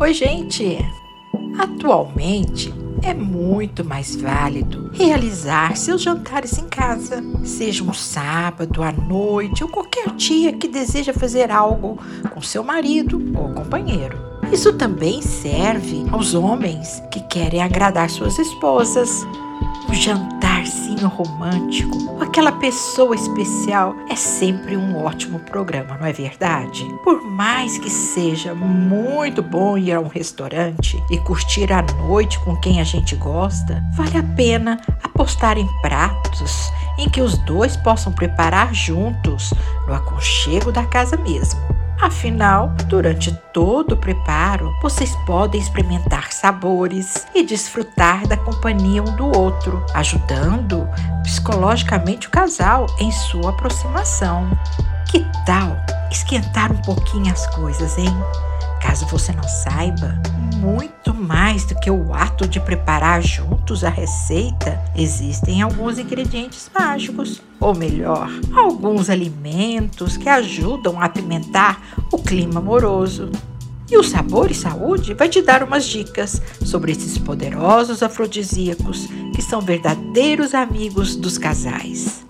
Oi, gente! Atualmente é muito mais válido realizar seus jantares em casa, seja um sábado à noite ou qualquer dia que deseja fazer algo com seu marido ou companheiro. Isso também serve aos homens que querem agradar suas esposas. O jantarzinho romântico, aquela pessoa especial, é sempre um ótimo programa, não é verdade? Por mais que seja muito bom ir a um restaurante e curtir a noite com quem a gente gosta, vale a pena apostar em pratos em que os dois possam preparar juntos no aconchego da casa mesmo. Afinal, durante todo o preparo, vocês podem experimentar sabores e desfrutar da companhia um do outro, ajudando psicologicamente o casal em sua aproximação. Que tal esquentar um pouquinho as coisas, hein? Caso você não saiba, muito mais do que o ato de preparar juntos a receita, existem alguns ingredientes mágicos, ou melhor, alguns alimentos que ajudam a apimentar o clima amoroso. E o Sabor e Saúde vai te dar umas dicas sobre esses poderosos afrodisíacos que são verdadeiros amigos dos casais.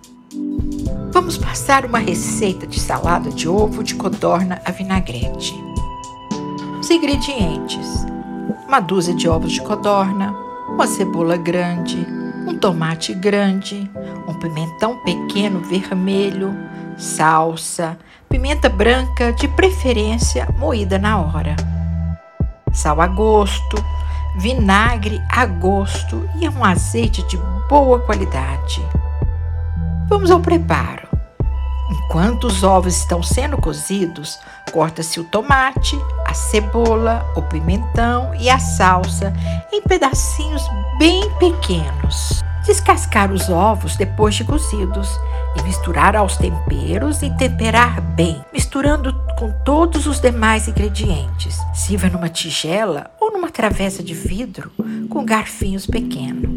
Vamos passar uma receita de salada de ovo de codorna a vinagrete. Ingredientes: uma dúzia de ovos de codorna, uma cebola grande, um tomate grande, um pimentão pequeno vermelho, salsa, pimenta branca, de preferência moída na hora, sal a gosto, vinagre a gosto e um azeite de boa qualidade. Vamos ao preparo. Enquanto os ovos estão sendo cozidos, corta-se o tomate, a cebola, o pimentão e a salsa em pedacinhos bem pequenos. Descascar os ovos depois de cozidos e misturar aos temperos e temperar bem, misturando com todos os demais ingredientes. Sirva numa tigela ou numa travessa de vidro com garfinhos pequenos.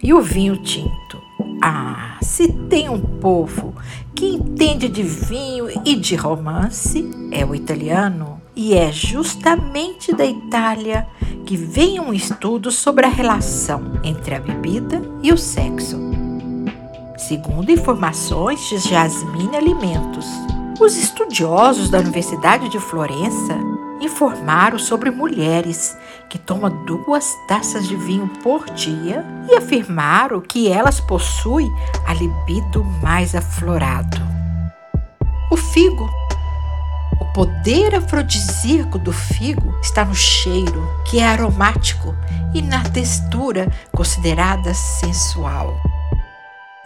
E o vinho tinto? Ah, se tem um povo que entende de vinho e de romance, é o italiano. E é justamente da Itália que vem um estudo sobre a relação entre a bebida e o sexo. Segundo informações de Jasmine Alimentos, os estudiosos da Universidade de Florença informaram sobre mulheres que tomam duas taças de vinho por dia e afirmaram que elas possuem a libido mais aflorado. O figo. O poder afrodisíaco do figo está no cheiro, que é aromático, e na textura, considerada sensual.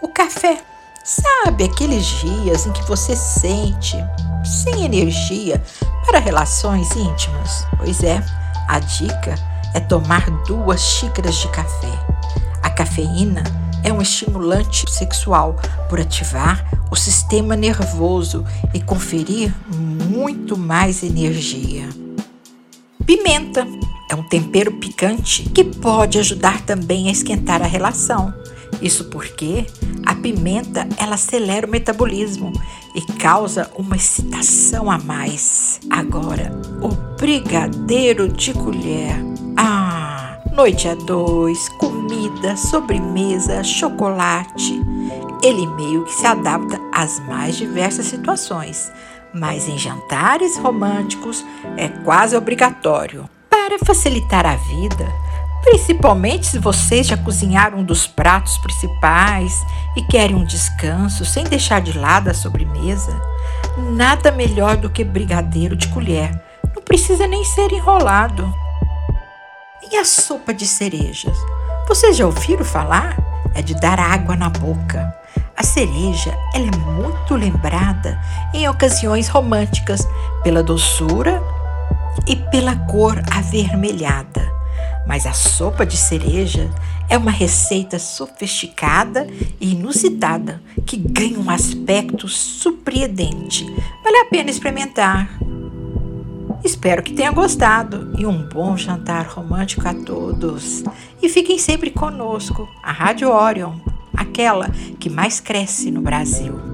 O café. Sabe aqueles dias em que você sente sem energia para relações íntimas? Pois é, a dica é tomar duas xícaras de café. A cafeína é um estimulante sexual por ativar o sistema nervoso e conferir muito mais energia. Pimenta é um tempero picante que pode ajudar também a esquentar a relação. Isso porque a pimenta ela acelera o metabolismo e causa uma excitação a mais. Agora, o brigadeiro de colher. Ah, noite a dois, comida, sobremesa, chocolate. Ele meio que se adapta às mais diversas situações, mas em jantares românticos é quase obrigatório. Para facilitar a vida, Principalmente se vocês já cozinharam um dos pratos principais e querem um descanso sem deixar de lado a sobremesa, nada melhor do que brigadeiro de colher. Não precisa nem ser enrolado. E a sopa de cerejas? Vocês já ouviram falar? É de dar água na boca. A cereja ela é muito lembrada em ocasiões românticas pela doçura e pela cor avermelhada. Mas a sopa de cereja é uma receita sofisticada e inusitada que ganha um aspecto surpreendente. Vale a pena experimentar. Espero que tenha gostado e um bom jantar romântico a todos. E fiquem sempre conosco, a Rádio Orion, aquela que mais cresce no Brasil.